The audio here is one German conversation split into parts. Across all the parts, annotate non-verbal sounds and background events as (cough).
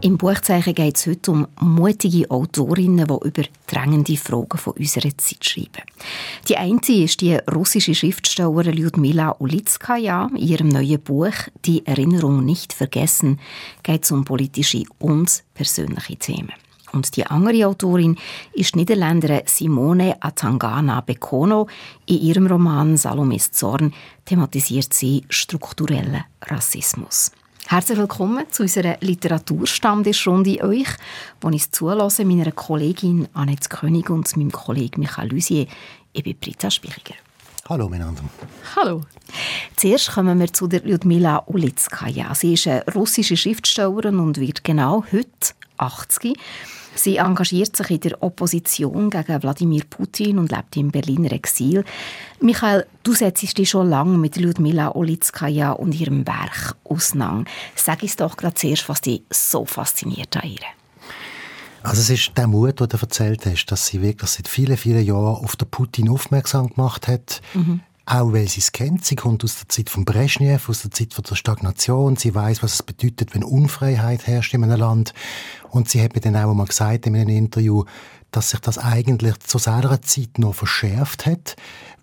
Im Buchzeichen geht es heute um mutige Autorinnen, die über drängende Fragen von unserer Zeit schreiben. Die eine ist die russische Schriftstellerin Lyudmila Ulitskaya. In ihrem neuen Buch «Die Erinnerung nicht vergessen» geht es um politische und persönliche Themen. Und die andere Autorin ist die Niederländerin Simone Atangana Bekono. In ihrem Roman Salomes Zorn thematisiert sie strukturellen Rassismus. Herzlich willkommen zu unserer Literaturstammtischrunde euch, wo ich zulasse meiner Kollegin Annette König und meinem Kollegen Michael Lusier. Ich bin Britta Spichiger. Hallo miteinander. Hallo. Zuerst kommen wir zu der Lyudmila Ulitskaya. Sie ist eine russische Schriftstellerin und wird genau heute 80. Sie engagiert sich in der Opposition gegen Wladimir Putin und lebt im Berliner Exil. Michael, du setzt dich schon lange mit Lyudmila Olitskaya und ihrem Werk auseinander. Sag uns doch gerade zuerst, was dich so fasziniert an ihr. Also es ist der Mut, den du erzählt hast, dass sie wirklich seit vielen, vielen Jahren auf den Putin aufmerksam gemacht hat. Mhm. Auch weil sie es kennt. Sie kommt aus der Zeit von Brezhnev, aus der Zeit von der Stagnation. Sie weiß, was es bedeutet, wenn Unfreiheit herrscht in einem Land. Und sie hat mir dann auch mal gesagt in einem Interview, dass sich das eigentlich zu seiner Zeit noch verschärft hat.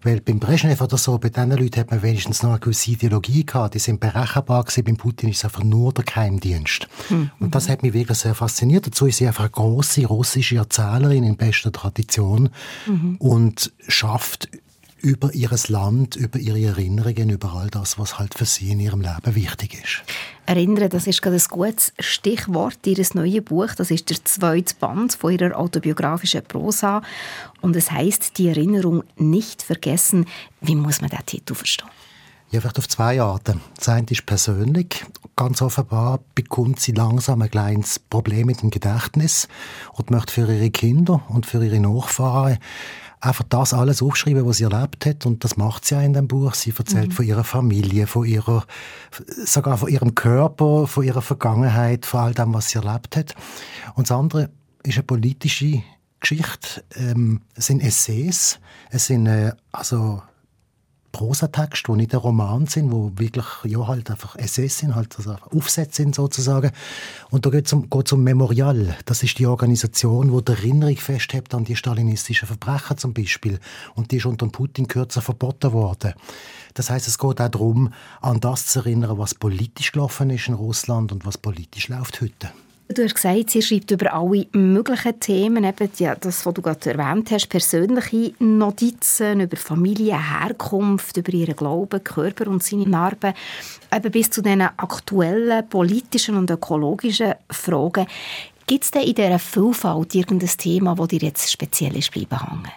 Weil beim Brezhnev oder so, bei diesen Leuten hat man wenigstens noch eine gewisse Ideologie gehabt. Die sind berechenbar gewesen. Beim Putin ist es einfach nur der Geheimdienst. Mhm. Und das hat mich wirklich sehr fasziniert. Dazu ist sie einfach eine grosse russische Erzählerin in bester Tradition mhm. und schafft über ihr Land, über ihre Erinnerungen, über all das, was halt für sie in ihrem Leben wichtig ist. Erinnern, das ist gerade ein gutes Stichwort. Ihr neues Buch, das ist der zweite Band von ihrer autobiografischen Prosa und es heißt die Erinnerung nicht vergessen. Wie muss man diesen Titel verstehen? Ja, vielleicht auf zwei Arten. Das eine ist persönlich. Ganz offenbar bekommt sie langsam ein kleines Problem mit dem Gedächtnis und möchte für ihre Kinder und für ihre Nachfahren einfach das alles aufschreiben, was sie erlebt hat. Und das macht sie ja in dem Buch. Sie erzählt mhm. von ihrer Familie, von ihrer, sogar von ihrem Körper, von ihrer Vergangenheit, von all dem, was sie erlebt hat. Und das andere ist eine politische Geschichte. Ähm, es sind Essays. Es sind, äh, also, Prosatexte, die nicht ein Roman sind, wo wirklich ja, halt einfach Essays sind, halt also Aufsätze sind sozusagen. Und da geht es um, um Memorial. Das ist die Organisation, die die Erinnerung festhält an die stalinistischen Verbrechen zum Beispiel. Und die ist unter Putin kürzer verboten worden. Das heißt, es geht auch darum, an das zu erinnern, was politisch gelaufen ist in Russland und was politisch läuft heute. Du hast gesagt, sie schreibt über alle möglichen Themen, eben ja, das, was du gerade erwähnt hast, persönliche Notizen über Familie, Herkunft, über ihren Glauben, Körper und seine Narben, eben bis zu den aktuellen politischen und ökologischen Fragen. Gibt es denn in dieser Vielfalt irgendein Thema, das dir jetzt speziell ist bleiben hängen?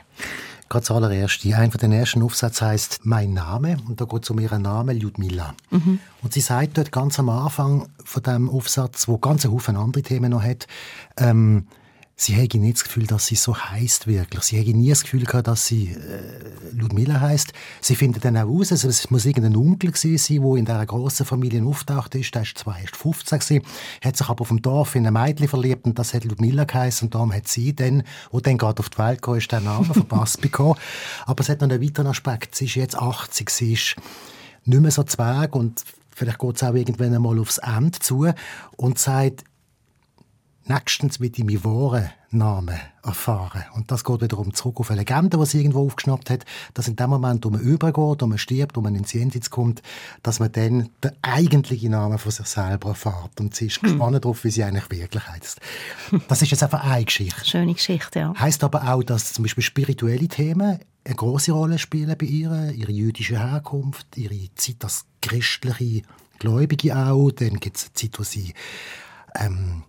Gerade zuallererst, einer von den ersten Aufsätzen heißt «Mein Name» und da geht es um ihren Namen Ludmilla. Mhm. Und sie sagt dort ganz am Anfang von dem Aufsatz, wo ganz Haufen andere Themen noch hat, ähm, sie hätte nicht das Gefühl, dass sie so heißt wirklich. Sie hätte nie das Gefühl gehabt, dass sie äh, Ludmilla heißt. Sie findet dann auch aus, also es muss irgendein Onkel gewesen sein, der in dieser grossen Familie auftaucht ist. Der ist zwar erst 15 gewesen, hat sich aber vom Dorf in ein Mädchen verliebt und das hat Ludmilla geheißen und darum hat sie dann, wo dann gerade auf die Welt kam, ist den Namen verpasst bekommen. (laughs) Aber es hat noch einen weiteren Aspekt. Sie ist jetzt 80, sie ist nicht mehr so zweig und vielleicht geht es auch irgendwann einmal aufs Ende zu und sagt, nächstens mit ihm wahren Namen erfahren. Und das geht wiederum zurück auf eine Legende, die sie irgendwo aufgeschnappt hat, dass in dem Moment, wo man übergeht, wo man stirbt, wo man ins Jenseits kommt, dass man dann den eigentlichen Namen von sich selber erfährt. Und sie ist hm. gespannt darauf, wie sie eigentlich wirklich heißt. Das ist jetzt einfach eine Geschichte. Schöne Geschichte, ja. Heißt aber auch, dass zum Beispiel spirituelle Themen eine große Rolle spielen bei ihr, ihre jüdische Herkunft, ihre Zeit als christliche Gläubige auch. Dann gibt es eine Zeit, wo sie ähm,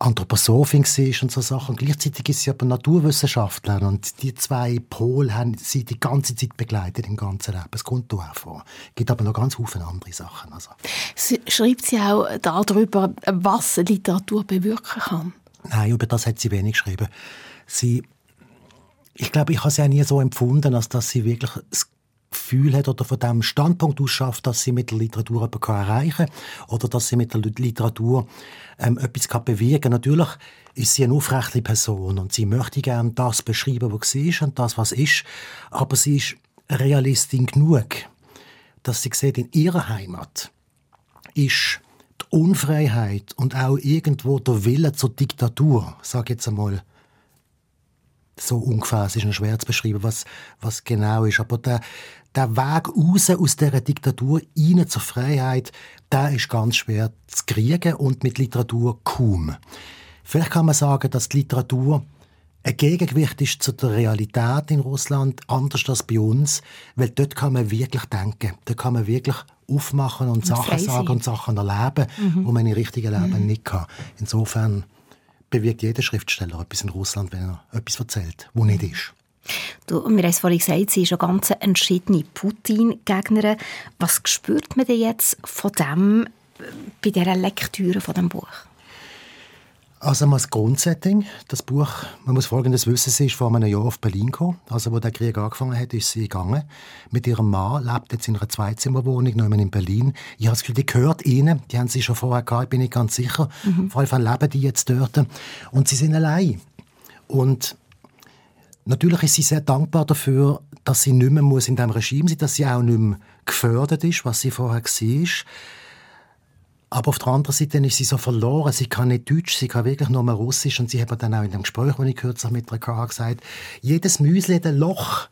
Anthroposophin war und so Sachen. Und gleichzeitig ist sie aber Naturwissenschaftlerin und die zwei Pole haben sie die ganze Zeit begleitet im ganzen Leben. Es kommt auch vor. Es gibt aber noch ganz viele andere Sachen. Also. Schreibt sie auch darüber, was Literatur bewirken kann? Nein, über das hat sie wenig geschrieben. Sie, ich glaube, ich habe sie auch nie so empfunden, als dass sie wirklich das Gefühl hat oder von dem Standpunkt aus schafft, dass sie mit der Literatur etwas erreichen kann oder dass sie mit der Literatur ähm, etwas kann bewirken kann. Natürlich ist sie eine aufrechte Person und sie möchte gerne das beschreiben, was sie ist und das, was ist, aber sie ist Realistin genug, dass sie sieht, in ihrer Heimat ist die Unfreiheit und auch irgendwo der Wille zur Diktatur, sage jetzt einmal, so ungefähr, es ist schwer zu beschreiben, was, was genau ist, aber der, der Weg raus aus dieser Diktatur rein zur Freiheit, der ist ganz schwer zu kriegen und mit Literatur kaum. Vielleicht kann man sagen, dass die Literatur ein Gegengewicht ist zu der Realität in Russland, anders als bei uns, weil dort kann man wirklich denken, da kann man wirklich aufmachen und, und Sachen sagen und Sachen erleben, mhm. wo man im richtigen Leben mhm. nicht kann. Insofern bewirkt jeder Schriftsteller etwas in Russland, wenn er etwas erzählt, wo nicht ist. Du, wir haben es vorhin gesagt, sie ist eine ganz entschiedene Putin-Gegnerin. Was spürt man denn jetzt von dem äh, bei dieser Lektüre von dem Buch? Also mal das Grundsetting. Das Buch, man muss Folgendes wissen, sie ist vor einem Jahr auf Berlin gekommen. Also wo der Krieg angefangen hat, ist sie gegangen. Mit ihrem Mann, lebt jetzt in einer Zweizimmerwohnung, noch in Berlin. Ich habe das Gefühl, die gehört ihnen. Die haben sie schon vorher gehabt, ich bin nicht ganz sicher. Mhm. Vor allem leben die jetzt dort. Und sie sind allein. Und natürlich ist sie sehr dankbar dafür, dass sie nicht mehr muss in diesem Regime sein dass sie auch nicht mehr gefördert ist, was sie vorher war. Aber auf der anderen Seite ist sie so verloren. Sie kann nicht Deutsch, sie kann wirklich nur mehr Russisch. Und sie hat dann auch in dem Gespräch, das ich kürzlich mit ihr hatte, gesagt, jedes Müsli hat ein Loch.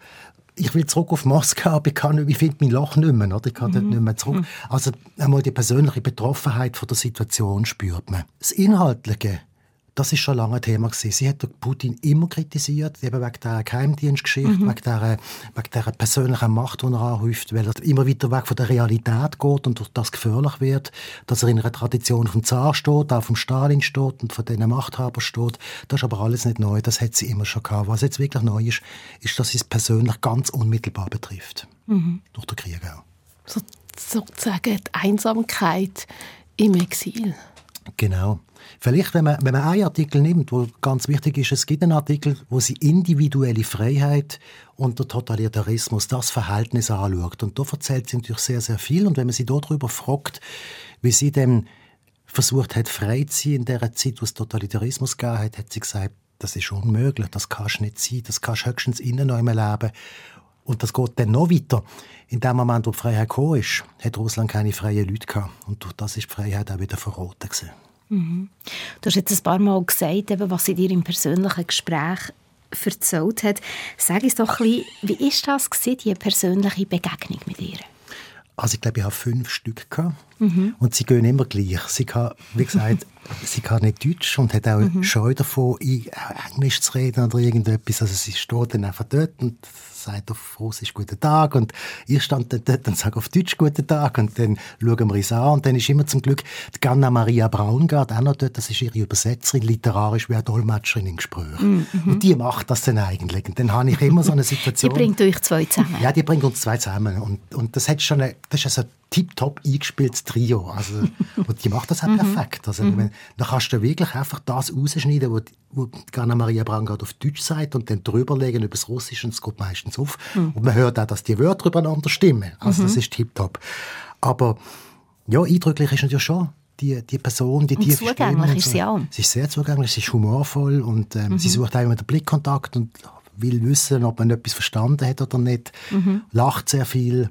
Ich will zurück auf Moskau, aber ich, kann, ich finde mein Loch nicht mehr. Oder? Ich kann mhm. dort nicht mehr zurück. Mhm. Also einmal die persönliche Betroffenheit von der Situation spürt man. Das Inhaltliche das ist schon lange ein Thema gewesen. Sie hat Putin immer kritisiert, eben wegen der Geheimdienstgeschichte, mhm. wegen, der, wegen der persönlichen Macht, die er anhäuft, weil er immer weiter weg von der Realität geht und durch das gefährlich wird, dass er in einer Tradition vom Zar steht, auch vom Stalin steht und von diesen Machthabern steht. Das ist aber alles nicht neu, das hat sie immer schon gehabt. Was jetzt wirklich neu ist, ist, dass sie es persönlich ganz unmittelbar betrifft. Mhm. Durch den Krieg auch. So, sozusagen die Einsamkeit im Exil. Genau. Vielleicht, wenn man, wenn man einen Artikel nimmt, wo ganz wichtig ist, es gibt einen Artikel, wo sie individuelle Freiheit und der Totalitarismus, das Verhältnis anschaut. Und da erzählt sie natürlich sehr, sehr viel. Und wenn man sie darüber fragt, wie sie denn versucht hat, frei zu sein in der Zeit, wo es Totalitarismus gab, hat, hat sie gesagt, das ist unmöglich, das kannst du nicht sein, das kannst du höchstens innen noch leben. Und das geht dann noch weiter. In dem Moment, wo die Freiheit gekommen ist, hat Russland keine freien Leute gehabt. Und durch das ist die Freiheit auch wieder verroten. Mhm. Du hast jetzt ein paar Mal gesagt, eben, was sie dir im persönlichen Gespräch erzählt hat. Sag uns doch ein bisschen, wie war das, die persönliche Begegnung mit ihr? Also ich glaube, ich habe fünf Stück gehabt. Mhm. Und sie gehen immer gleich. Sie kann, wie gesagt, (laughs) sie kann nicht Deutsch und hat auch mhm. Scheu davon, Englisch zu reden oder irgendetwas. Also sie steht dann einfach dort und sagt auf Russisch «Guten Tag» und ich stand dann dort und sage auf Deutsch «Guten Tag» und dann schauen wir uns an und dann ist immer zum Glück die Ganna Maria Braungart auch noch dort, das ist ihre Übersetzerin, literarisch wie eine Dolmetscherin im Gespräch. Mhm. Und die macht das dann eigentlich. Und dann habe ich immer so eine (laughs) Situation... die bringt euch zwei zusammen. Ja, die bringt uns zwei zusammen und, und das hat schon eine, das ist also tiptop eingespieltes Trio. Also, (laughs) und die macht das auch mhm. perfekt. Also, mhm. da kannst du wirklich einfach das rausschneiden, wo, wo Ganna Maria Brangard auf Deutsch sagt und dann drüberlegen über das Russische und es geht meistens auf. Mhm. Und man hört auch, dass die Wörter übereinander stimmen. Also das ist tiptop. Aber ja, eindrücklich ist natürlich schon die, die Person, die tiefe zugänglich ist sie auch. Sie ist sehr zugänglich, sie ist humorvoll und ähm, sie mhm. sucht auch immer den Blickkontakt und will wissen, ob man etwas verstanden hat oder nicht. Mhm. Lacht sehr viel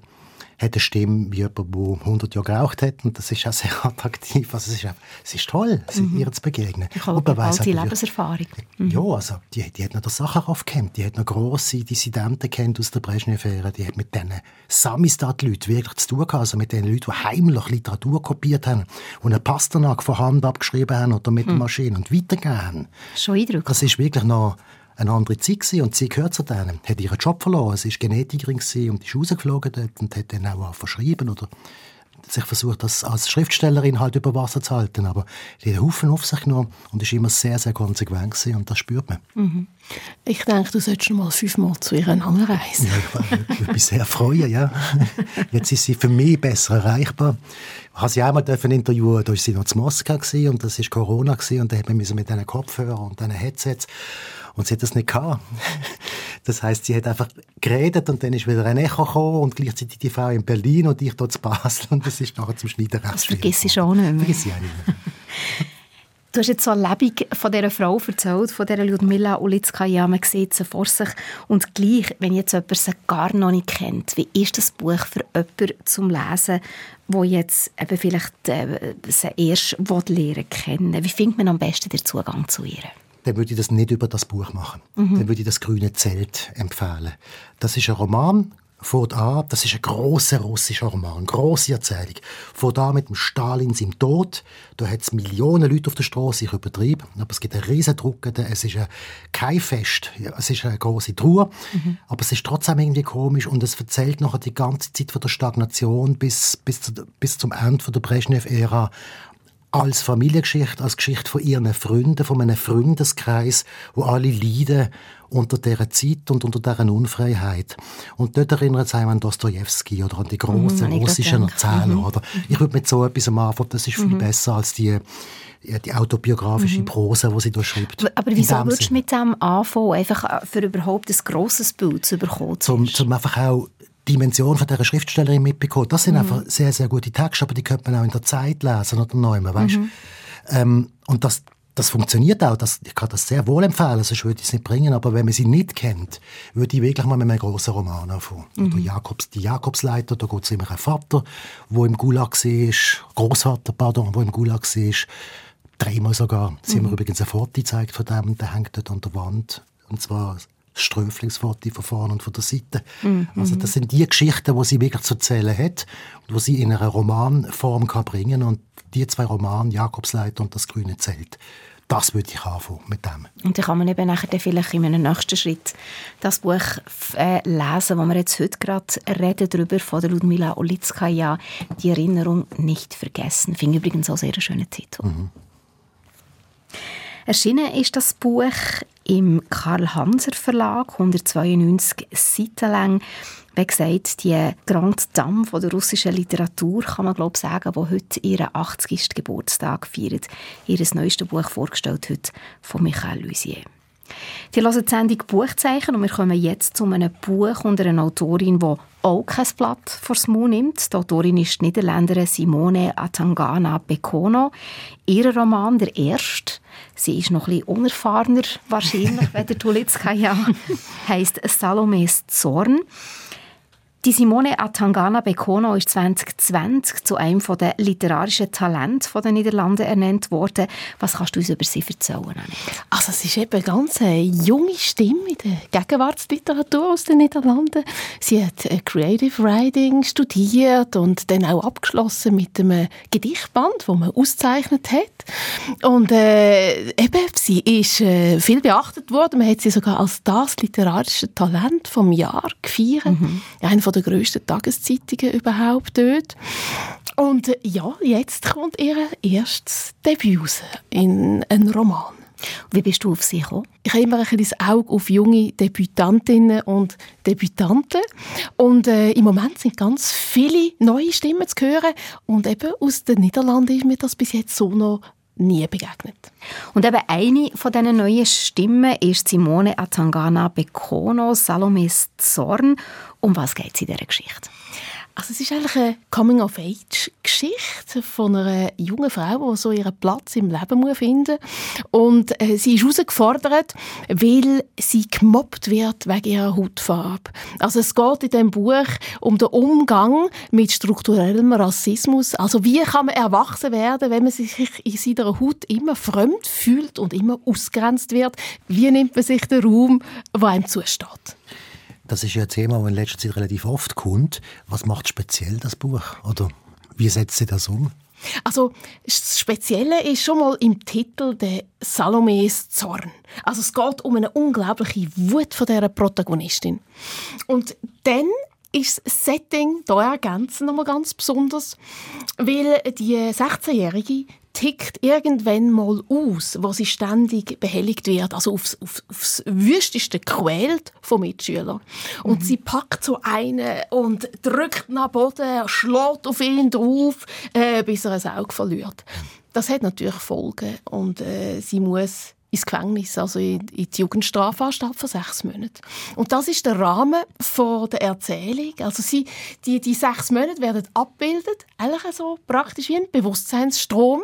hat eine Stimme wie jemand, der 100 Jahre geraucht hat und das ist auch sehr (laughs) attraktiv. Also es, ist, es ist toll, mhm. ihr zu begegnen. Ich habe eine alte Lebenserfahrung. Mhm. Ja, also die, die hat noch den Sacharow kennt, die hat noch grosse Dissidenten kennt aus der Brezhnev-Ära, die hat mit diesen Samistat-Leuten wirklich zu tun gehabt, also mit den Leuten, die heimlich Literatur kopiert haben und einen Pasternak von Hand abgeschrieben haben oder mit mhm. der Maschine und weitergegeben haben. Schon eindrücklich. Das ist wirklich noch eine andere Zeit gewesen, und sie gehört zu denen. Hat ihren Job verloren, sie war Genetikerin und ist rausgeflogen dort und hat dann auch verschrieben oder sich versucht, das als Schriftstellerin halt über Wasser zu halten. Aber die hat Haufen auf sich genommen und ist immer sehr, sehr konsequent gewesen, und das spürt man. Mhm. Ich denke, du solltest schon mal fünfmal zu ihr anreisen. Ja, ich würde mich sehr freuen, ja. Jetzt ist sie für mich besser erreichbar. Ich habe sie einmal interviewen, da war sie noch zu Moskau und das war Corona und da hat man mit diesen Kopfhörern und diesen Headsets und sie hat das nicht gehabt. Das heißt, sie hat einfach geredet und dann ist wieder ein Echo gekommen und gleichzeitig die Frau in Berlin und ich dort zu Basel und das ist nachher zum Schneiden recht Das vergiss ich auch nicht mehr. Vergiss ich auch nicht mehr. (laughs) Du hast jetzt so lebendig von dieser Frau erzählt, von dieser Ludmila Ulitskaya. Man sieht sie vor sich. Und gleich, wenn jetzt jemand sie gar noch nicht kennt, wie ist das Buch für jemanden zum Lesen, wo jetzt eben vielleicht äh, sie erst lernen kennen Wie findet man am besten den Zugang zu ihr? Dann würde ich das nicht über das Buch machen. Mhm. Dann würde ich das Grüne Zelt empfehlen. Das ist ein Roman, fängt an, das ist ein großer russischer Roman, eine grosse Erzählung. Fängt an mit dem Stalin seinem Tod. Da hat es Millionen Leute auf der Straße, ich übertrieben, aber es gibt einen riesen Druck. Es ist ein, kein Fest, es ist eine große Trauer, mhm. aber es ist trotzdem irgendwie komisch und es erzählt nachher die ganze Zeit von der Stagnation bis, bis, bis zum Ende der Brezhnev-Ära als Familiengeschichte, als Geschichte von ihren Freunden, von einem Freundeskreis, wo alle leiden unter dieser Zeit und unter dieser Unfreiheit. Und dort erinnert es einem an Dostoevsky oder an die großen mm, russischen Erzähler. Mhm. Oder ich würde mit so etwas am Anfang, das ist viel mhm. besser als die die autobiografische mhm. Prosa, die sie da schreibt. Aber wieso würdest du mit dem anfangen, einfach äh, für überhaupt ein grosses Bild zu bekommen? Zum, zum einfach auch Dimension von dieser Schriftstellerin mitbekommen. Das sind mhm. einfach sehr, sehr gute Texte, aber die könnte man auch in der Zeit lesen oder neu, weißt? Mhm. Ähm, und das, das funktioniert auch. Das, ich kann das sehr wohl empfehlen, sonst würde ich es nicht bringen. Aber wenn man sie nicht kennt, würde ich wirklich mal mit einem grossen Roman anfangen. Mhm. Jakobs, die Jakobsleiter, da geht es immer ein Vater, der im Gulag war, Großvater, pardon, der im Gulag war. Dreimal sogar. Sie mhm. haben mir übrigens ein Foto gezeigt von dem, der hängt dort an der Wand. Und zwar Ströflingsfoto von vorne und von der Seite. Mhm. Also das sind die Geschichten, die sie wirklich zu erzählen hat und die sie in einer Romanform kann bringen und die zwei Romane, Jakobsleiter und das grüne Zelt, das würde ich anfangen mit dem. Und dann kann man eben nachher vielleicht in einem nächsten Schritt das Buch äh, lesen, wo wir jetzt heute gerade reden darüber, von der Ludmila Olitskaya, «Die Erinnerung nicht vergessen». Finde ich übrigens auch einen sehr schönen Titel. Mhm. Erschienen ist das Buch im Karl-Hanser Verlag, 192 Seiten lang. Wie gesagt, die Grande Dame von der russischen Literatur, kann man glaube sagen, die heute ihren 80. Geburtstag feiert. Ihr neuestes Buch vorgestellt heute von Michael Lusier. Die hören die Sendung Buchzeichen und wir kommen jetzt zu einem Buch unter einer Autorin, die auch kein Blatt vor den Mund nimmt. Die Autorin ist die Niederländerin Simone Atangana Bekono. Ihr Roman, der erste, sie ist noch ein bisschen unerfahrener wahrscheinlich, (laughs) wenn der Tulitskaya, heisst Salomes Zorn. Die Simone Atangana Bekono ist 2020 zu einem der literarischen Talente der Niederlande ernannt worden. Was kannst du uns über sie erzählen? Also es ist eben eine ganz junge Stimme in der Gegenwartsliteratur aus den Niederlanden. Sie hat äh, Creative Writing studiert und dann auch abgeschlossen mit einem Gedichtband, wo man ausgezeichnet hat. Und äh, eben, sie ist äh, viel beachtet worden. Man hat sie sogar als das literarische Talent vom Jahr gefeiert. Mhm der grössten Tageszeitungen überhaupt dort. Und äh, ja, jetzt kommt ihr erstes Debüt raus in einem Roman. Wie bist du auf sie gekommen? Ich habe immer ein bisschen das Auge auf junge Debütantinnen und Debütanten. Und äh, im Moment sind ganz viele neue Stimmen zu hören. Und eben aus den Niederlanden ist mir das bis jetzt so noch nie begegnet. Und eben eine von diesen neuen Stimmen ist Simone Atangana Bekono, Salomes Zorn. Um was geht es in dieser Geschichte? Also es ist eigentlich eine Coming-of-Age-Geschichte von einer jungen Frau, die so ihren Platz im Leben finden muss. Und äh, sie ist herausgefordert, weil sie gemobbt wird wegen ihrer Hautfarbe. Also es geht in diesem Buch um den Umgang mit strukturellem Rassismus. Also wie kann man erwachsen werden, wenn man sich in seiner Haut immer fremd fühlt und immer ausgrenzt wird? Wie nimmt man sich den Raum, der einem zusteht? Das ist ja ein Thema, das in letzter Zeit relativ oft kommt. Was macht speziell das Buch? Oder wie setzt sie das um? Also das Spezielle ist schon mal im Titel der Salomes Zorn. Also es geht um eine unglaubliche Wut von der Protagonistin. Und dann ist das Setting hier ergänzen nochmal ganz besonders, weil die 16-Jährige tickt irgendwann mal aus, wo sie ständig behelligt wird, also aufs, auf, aufs Wüsteste quält von Mitschülern. Und mhm. sie packt so einen und drückt nach Boden, schlägt auf ihn drauf, äh, bis er ein Auge verliert. Das hat natürlich Folgen und äh, sie muss ins Gefängnis, also in, in die Jugendstrafanstalt für sechs Monate. Und das ist der Rahmen von der Erzählung. Also sie, die, die sechs Monate werden abgebildet, eigentlich so praktisch wie ein Bewusstseinsstrom,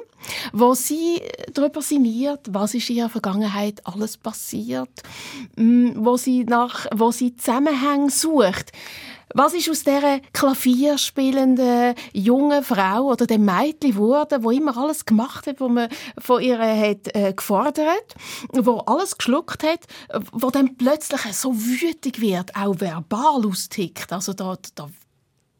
wo sie darüber sinniert, was ist in ihrer Vergangenheit alles passiert, mm, wo sie nach, wo sie Zusammenhänge sucht. Was ist aus dieser klavierspielenden jungen Frau oder dem Mädchen geworden, wo immer alles gemacht hat, was man von ihr hat äh, gefordert, wo alles geschluckt hat, wo dann plötzlich so wütig wird, auch verbal austickt. Also da, da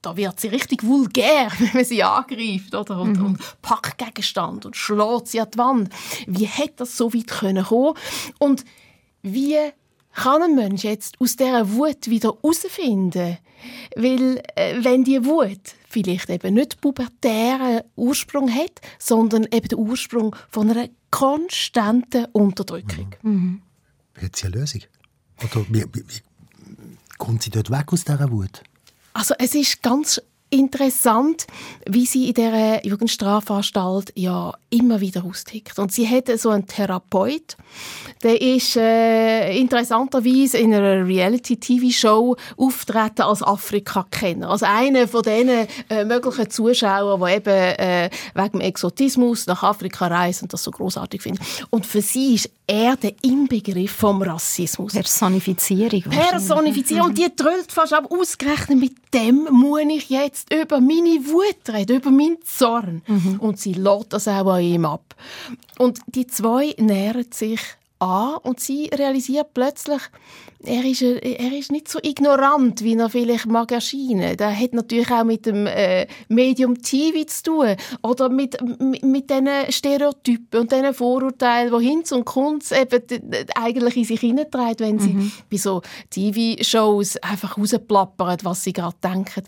da wird sie richtig vulgär, (laughs) wenn man sie angreift oder? Und, mhm. und packt Gegenstand und schlägt sie an die Wand. Wie hätte das so weit können kommen? Und wie kann ein Mensch jetzt aus dieser Wut wieder herausfinden? Weil, äh, wenn die Wut vielleicht eben nicht pubertären Ursprung hat, sondern eben den Ursprung von einer konstanten Unterdrückung. Mhm. Mhm. Hat sie eine Lösung? Oder wie, wie, wie kommt sie dort weg aus dieser Wut? Also es ist ganz interessant, wie sie in dieser Jugendstrafanstalt ja immer wieder austickt. Und sie hat so einen Therapeut, der ist äh, interessanterweise in einer Reality-TV-Show auftreten als Afrika-Kenner. Also einer von diesen äh, möglichen Zuschauern, die eben äh, wegen Exotismus nach Afrika reisen und das so großartig finden. Und für sie ist er der Inbegriff vom Rassismus. Personifizierung. Personifizierung. Und die trüllt fast ab, ausgerechnet mit dem muss ich jetzt über meine Wut reden, über meinen Zorn. Mhm. Und sie lädt das auch an ihm ab. Und die zwei nähern sich an und sie realisiert plötzlich, er ist, er ist nicht so ignorant, wie er vielleicht mag erscheinen. Das hat natürlich auch mit dem äh, Medium TV zu tun oder mit, mit, mit diesen Stereotypen und diesen Vorurteilen, die Hinz und Kunz eben eigentlich in sich hineintreibt, wenn sie mhm. bei so TV-Shows einfach rausplappern, was sie gerade denken.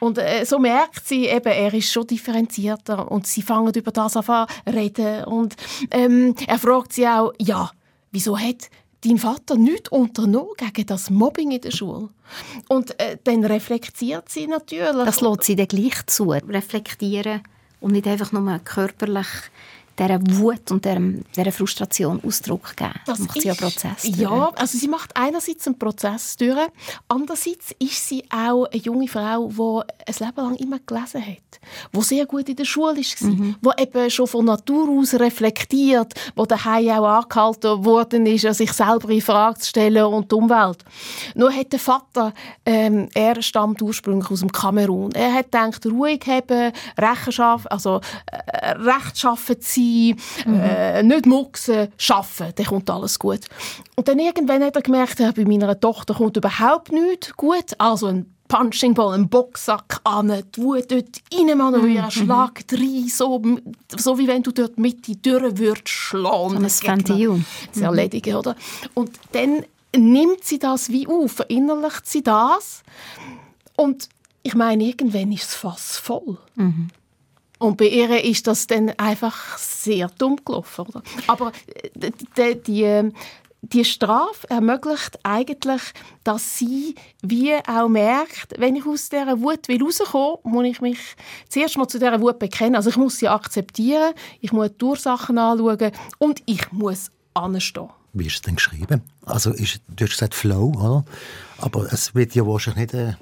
Und äh, so merkt sie eben, er ist schon differenzierter und sie fangen über das an reden und ähm, er fragt sie auch, ja, wieso hat dein Vater nichts unternommen gegen das Mobbing in der Schule? Und äh, dann reflektiert sie natürlich. Das lässt sie dann gleich zu, reflektieren und nicht einfach nur körperlich dieser Wut und dieser, dieser Frustration Ausdruck geben. Das macht sie einen Prozess durch. Ja, also sie macht einerseits einen Prozess durch, andererseits ist sie auch eine junge Frau, die ein Leben lang immer gelesen hat, die sehr gut in der Schule war, mhm. die eben schon von Natur aus reflektiert, die daheim auch angehalten worden ist, sich selber in Frage zu stellen und die Umwelt. Nur hat der Vater, ähm, er stammt ursprünglich aus dem Kamerun, er hat gedacht, ruhig haben, Rechenschaft, also äh, rechtschaffen zu sein, sein, mhm. äh, nicht mucksen, arbeiten, dann kommt alles gut. Und dann irgendwann hat er gemerkt, bei meiner Tochter kommt überhaupt nichts gut, also ein Punching Ball, ein Boxsack an, die Wut dort reinmanövrieren, mhm. Schlag rein, so, so wie wenn du dort mit die Türe würdest schlagen. Das Ventil. Das erledigen, oder? Und dann nimmt sie das wie auf, verinnerlicht sie das und ich meine, irgendwann ist es fast voll. Mhm. Und bei ihr ist das dann einfach sehr dumm gelaufen. Oder? Aber äh, die, die, die Strafe ermöglicht eigentlich, dass sie wie auch merkt, wenn ich aus dieser Wut will, muss ich mich zuerst mal zu dieser Wut bekennen. Also ich muss sie akzeptieren, ich muss die Ursachen anschauen und ich muss anstehen. Wie ist es denn geschrieben? Also ist, du hast gesagt Flow, oder? Aber es wird ja wahrscheinlich nicht... Äh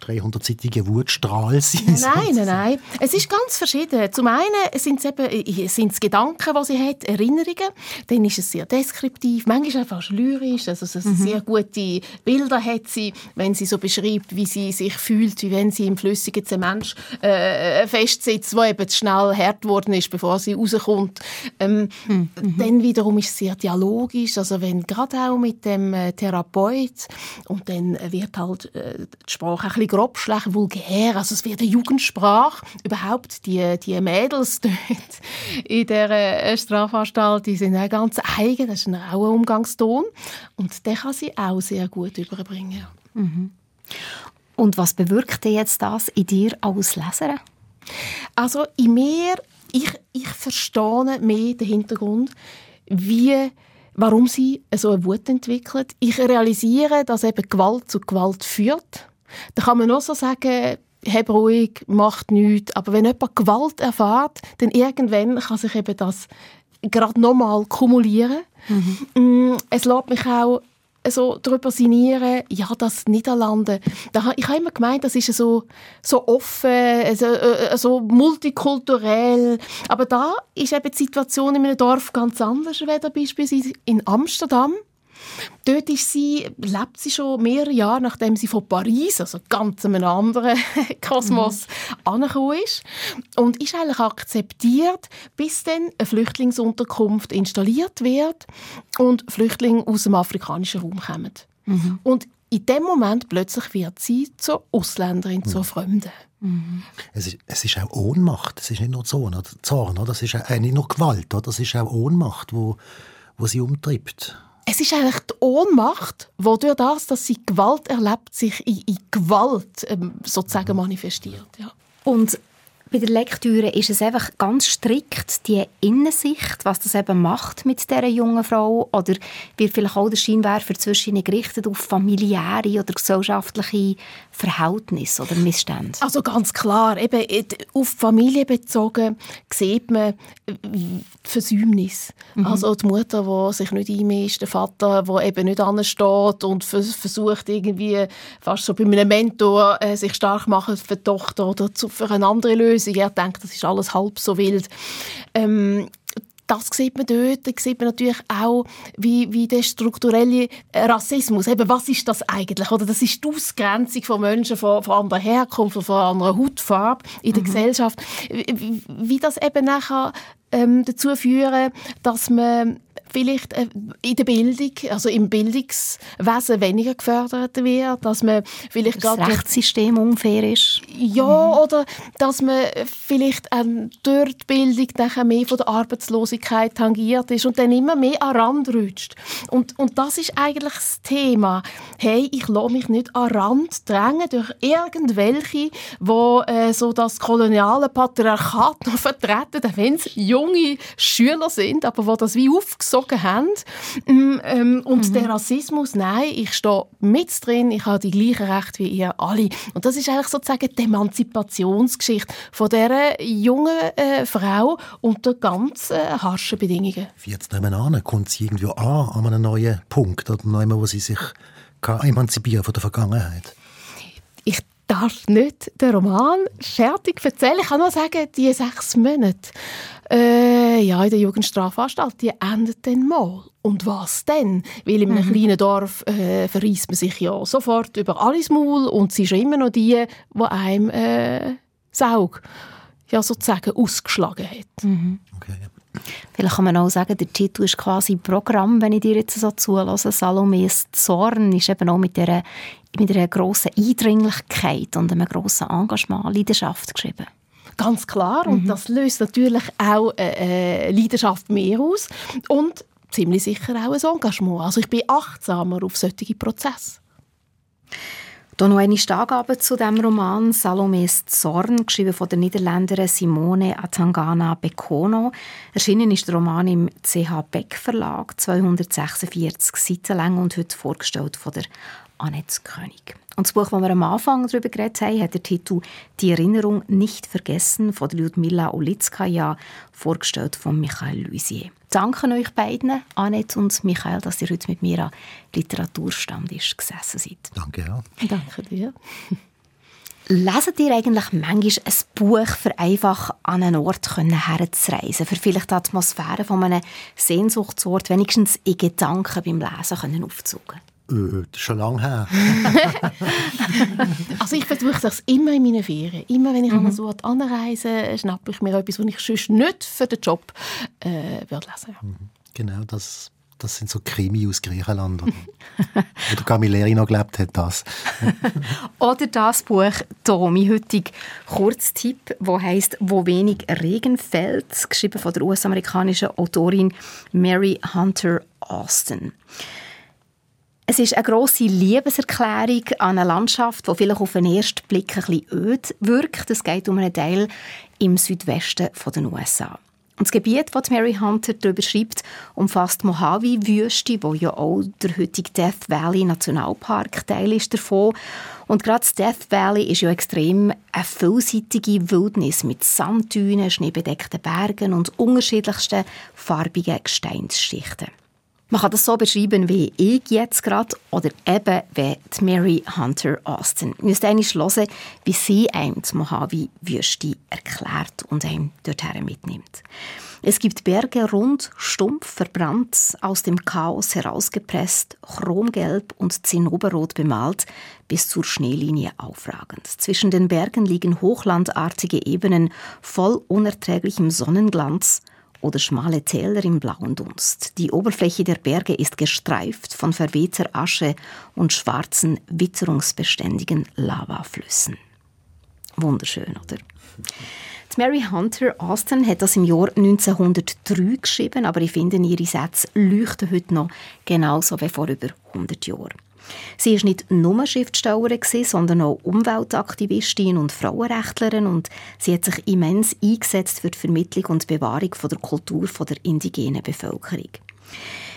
300-seitige Wutstrahl (laughs) sein. Nein, nein, nein. Es ist ganz verschieden. Zum einen sind es eben äh, sind es Gedanken, die sie hat, Erinnerungen. Dann ist es sehr deskriptiv, manchmal fast lyrisch. Also mhm. sehr gute Bilder hat sie, wenn sie so beschreibt, wie sie sich fühlt, wie wenn sie im flüssigen Zement äh, festsitzt, wo eben schnell hart geworden ist, bevor sie rauskommt. Ähm, mhm. Dann wiederum ist es sehr dialogisch, also wenn gerade auch mit dem äh, Therapeut und dann wird halt äh, die Sprache ein bisschen grobschlag, vulgär, also es wird eine Jugendsprache. Überhaupt die, die Mädels dort in der äh, Strafanstalt, die sind auch ganz eigen, das ist ein Umgangston und den kann sie auch sehr gut überbringen. Mhm. Und was bewirkt jetzt das in dir als Leserin? Also in mir, ich, ich verstehe mehr den Hintergrund, wie warum sie so eine Wut entwickelt. Ich realisiere, dass eben Gewalt zu Gewalt führt da kann man nur so sagen, hab ruhig, macht nichts. Aber wenn jemand Gewalt erfährt, dann irgendwann kann sich eben das gerade nochmal kumulieren. Mhm. Es lässt mich auch so darüber sinnieren, ja, das Niederlande, da, ich habe immer gemeint, das ist so, so offen, so, äh, so multikulturell, aber da ist eben die Situation in einem Dorf ganz anders, als beispielsweise in Amsterdam. Dort ist sie, lebt sie schon mehrere Jahre, nachdem sie von Paris, also ganz einem anderen (laughs) Kosmos, mhm. angekommen ist. Und ist eigentlich akzeptiert, bis dann eine Flüchtlingsunterkunft installiert wird und Flüchtlinge aus dem afrikanischen Raum kommen. Mhm. Und in dem Moment plötzlich wird sie zur Ausländerin, mhm. zur Fremden. Mhm. Es, ist, es ist auch Ohnmacht, es ist nicht nur Zorn, oder Zorn oder? es ist auch, nicht nur Gewalt, oder? es ist auch Ohnmacht, wo, wo sie umtreibt es ist eigentlich die Ohnmacht, die durch das, dass sie Gewalt erlebt, sich in, in Gewalt ähm, sozusagen manifestiert. Ja. Und bei der Lektüre ist es einfach ganz strikt die Innensicht, was das eben macht mit dieser jungen Frau oder wird vielleicht auch der Scheinwerfer zwischen ihnen gerichtet auf familiäre oder gesellschaftliche Verhältnisse oder Missstände? Also ganz klar, eben auf die Familie bezogen sieht man die Versäumnis. Mhm. Also die Mutter, die sich nicht einmischt, der Vater, der eben nicht ansteht und versucht irgendwie fast so bei einem Mentor äh, sich stark machen für die Tochter oder für eine andere Lösung Lösung. Er denkt, das ist alles halb so wild. Ähm, das sieht man dort. Da sieht man natürlich auch, wie, wie der strukturelle Rassismus, eben, was ist das eigentlich? Oder das ist die Ausgrenzung von Menschen von, von anderer Herkunft, von anderer Hautfarbe in der mhm. Gesellschaft. Wie, wie das eben nachher ähm, dazu führen, dass man vielleicht äh, in der Bildung, also im Bildungswesen weniger gefördert wird, dass man vielleicht das Rechtssystem unfair ist. Ja, mhm. oder dass man vielleicht ähm, durch die Bildung nachher mehr von der Arbeitslosigkeit tangiert ist und dann immer mehr an Rand rutscht. Und, und das ist eigentlich das Thema. Hey, ich lasse mich nicht an Rand drängen durch irgendwelche, die äh, so das koloniale Patriarchat noch vertreten, wenn es junge Schüler sind, aber wo das wie aufgesogen haben. Ähm, ähm, und mhm. der Rassismus, nein, ich stehe mit drin, ich habe die gleichen Rechte wie ihr alle. Und das ist eigentlich sozusagen die Emanzipationsgeschichte von dieser jungen äh, Frau unter ganz äh, harschen Bedingungen. Wie jetzt nebenan, kommt sie irgendwie an, an einem neuen Punkt oder einem, wo sie sich kann emanzipieren von der Vergangenheit? Ich darf nicht den Roman fertig erzählen. Ich kann nur sagen, die sechs Monate äh, ja, in der Jugendstrafanstalt, die endet dann mal. Und was denn? Weil in einem mhm. kleinen Dorf äh, verreist man sich ja sofort über alles Maul und sie ist immer noch die, die einem äh, Saug ja, sozusagen ausgeschlagen hat. Mhm. Okay. Vielleicht kann man auch sagen, der Titel ist quasi Programm, wenn ich dir jetzt so zulasse. Salome's Zorn ist eben auch mit dieser, mit einer grossen Eindringlichkeit und einem grossen Engagement, Leidenschaft geschrieben. Ganz klar. Und mhm. das löst natürlich auch eine äh, Leidenschaft mehr aus. Und ziemlich sicher auch ein Engagement. Also ich bin achtsamer auf solche Prozesse. Hier noch eine Angabe zu dem Roman «Salome's Zorn», geschrieben von der Niederländerin Simone Atangana Bekono. Erschienen ist der Roman im CH Beck Verlag, 246 Seiten lang und heute vorgestellt von der Annette König. Und das Buch, das wir am Anfang darüber geredet haben, hat der Titel «Die Erinnerung nicht vergessen» von Lyudmila Olitskaya, vorgestellt von Michael Luisier. Danke euch beiden, Annette und Michael, dass ihr heute mit mir am Literaturstand gesessen seid. Danke ja. Danke dir. Leset ihr eigentlich manchmal ein Buch, für einfach an einen Ort herzureisen, für vielleicht die Atmosphäre von einem Sehnsuchtsort wenigstens in Gedanken beim Lesen aufzusaugen? Äh, das ist schon lange her. (laughs) also ich versuche das immer in meinen Ferien. Immer wenn ich mhm. an so anreise, schnappe ich mir etwas, was ich sonst nicht für den Job äh, würde lesen mhm. Genau, das, das sind so Krimi aus Griechenland. Oder (laughs) Camilleri noch gelebt hat das. (laughs) Oder das Buch hier, mein heutiger Kurztipp, wo heißt «Wo wenig Regen fällt», geschrieben von der US-amerikanischen Autorin Mary Hunter Austin. Es ist eine grosse Liebeserklärung an eine Landschaft, die vielleicht auf den ersten Blick ein bisschen öd wirkt. Es geht um einen Teil im Südwesten der USA. Und das Gebiet, das Mary Hunter darüber schreibt, umfasst Mojave-Wüste, wo ja auch der heutige Death Valley Nationalpark Teil ist davon. Und gerade das Death Valley ist ja extrem eine vielseitige Wildnis mit Sanddünen, schneebedeckten Bergen und unterschiedlichsten farbigen Gesteinsschichten. Man kann das so beschreiben wie ich jetzt gerade oder eben wie Mary Hunter Austin. Wir müssen einmal hören, wie sie einem die Mojave-Wüste erklärt und einem dorthin mitnimmt. Es gibt Berge rund, stumpf, verbrannt, aus dem Chaos herausgepresst, chromgelb und zinnoberrot bemalt, bis zur Schneelinie aufragend. Zwischen den Bergen liegen hochlandartige Ebenen voll unerträglichem Sonnenglanz oder schmale Täler im blauen Dunst. Die Oberfläche der Berge ist gestreift von verwehter Asche und schwarzen, witterungsbeständigen Lavaflüssen. Wunderschön, oder? Mary Hunter Austin hat das im Jahr 1903 geschrieben, aber ich finde, ihre Sätze leuchten heute noch genauso wie vor über 100 Jahren. Sie ist nicht nur Schriftstellerin, sondern auch Umweltaktivistin und Frauenrechtlerin und sie hat sich immens eingesetzt für die Vermittlung und Bewahrung der Kultur der indigenen Bevölkerung.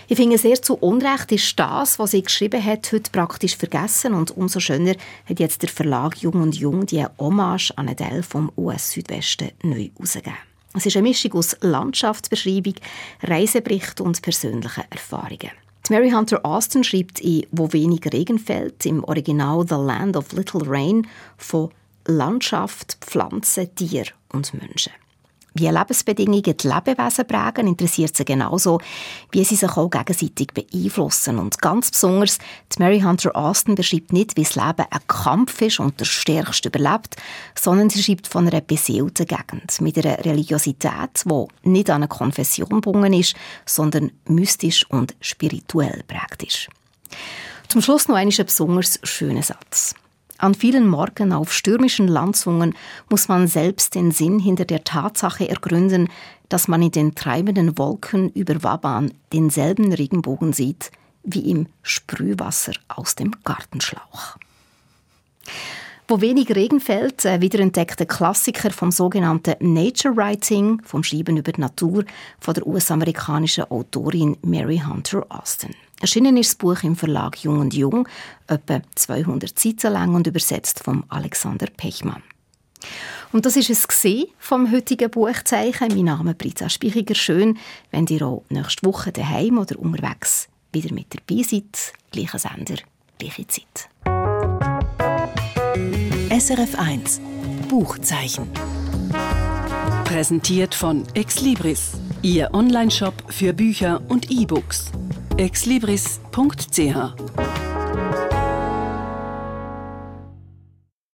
Ich finde sehr zu Unrecht ist das, was sie geschrieben hat, heute praktisch vergessen und umso schöner hat jetzt der Verlag Jung und Jung die Hommage an Teil vom US-Südwesten neu herausgegeben. Es ist eine Mischung aus Landschaftsbeschreibung, Reisebericht und persönlichen Erfahrungen. Mary Hunter Austin schreibt in Wo wenig Regen fällt, im Original The Land of Little Rain, von Landschaft, Pflanzen, Tier und Menschen. Wie Lebensbedingungen die Lebewesen prägen, interessiert sie genauso, wie sie sich auch gegenseitig beeinflussen. Und ganz besonders, die Mary Hunter Austin beschreibt nicht, wie das Leben ein Kampf ist und der Stärkste überlebt, sondern sie schreibt von einer beseelten Gegend mit einer Religiosität, die nicht an eine Konfession gebunden ist, sondern mystisch und spirituell prägt ist. Zum Schluss noch ein besonders schöner Satz. An vielen Morgen auf stürmischen Landzungen muss man selbst den Sinn hinter der Tatsache ergründen, dass man in den treibenden Wolken über Waban denselben Regenbogen sieht wie im Sprühwasser aus dem Gartenschlauch. Wo wenig Regen fällt, äh, wiederentdeckte Klassiker vom sogenannten Nature Writing, vom Schreiben über die Natur, von der US-amerikanischen Autorin Mary Hunter Austin. Erschienen ist das Buch im Verlag Jung und Jung, etwa 200 Seiten lang und übersetzt von Alexander Pechmann. Und das ist es vom heutigen Buchzeichen. Mein Name ist Briza Spichiger. Schön, wenn ihr auch nächste Woche daheim oder unterwegs wieder mit dabei seid. Gleicher Sender, gleiche Zeit. SRF 1 Buchzeichen. Präsentiert von Exlibris, Ihr Onlineshop für Bücher und E-Books exlibris.ch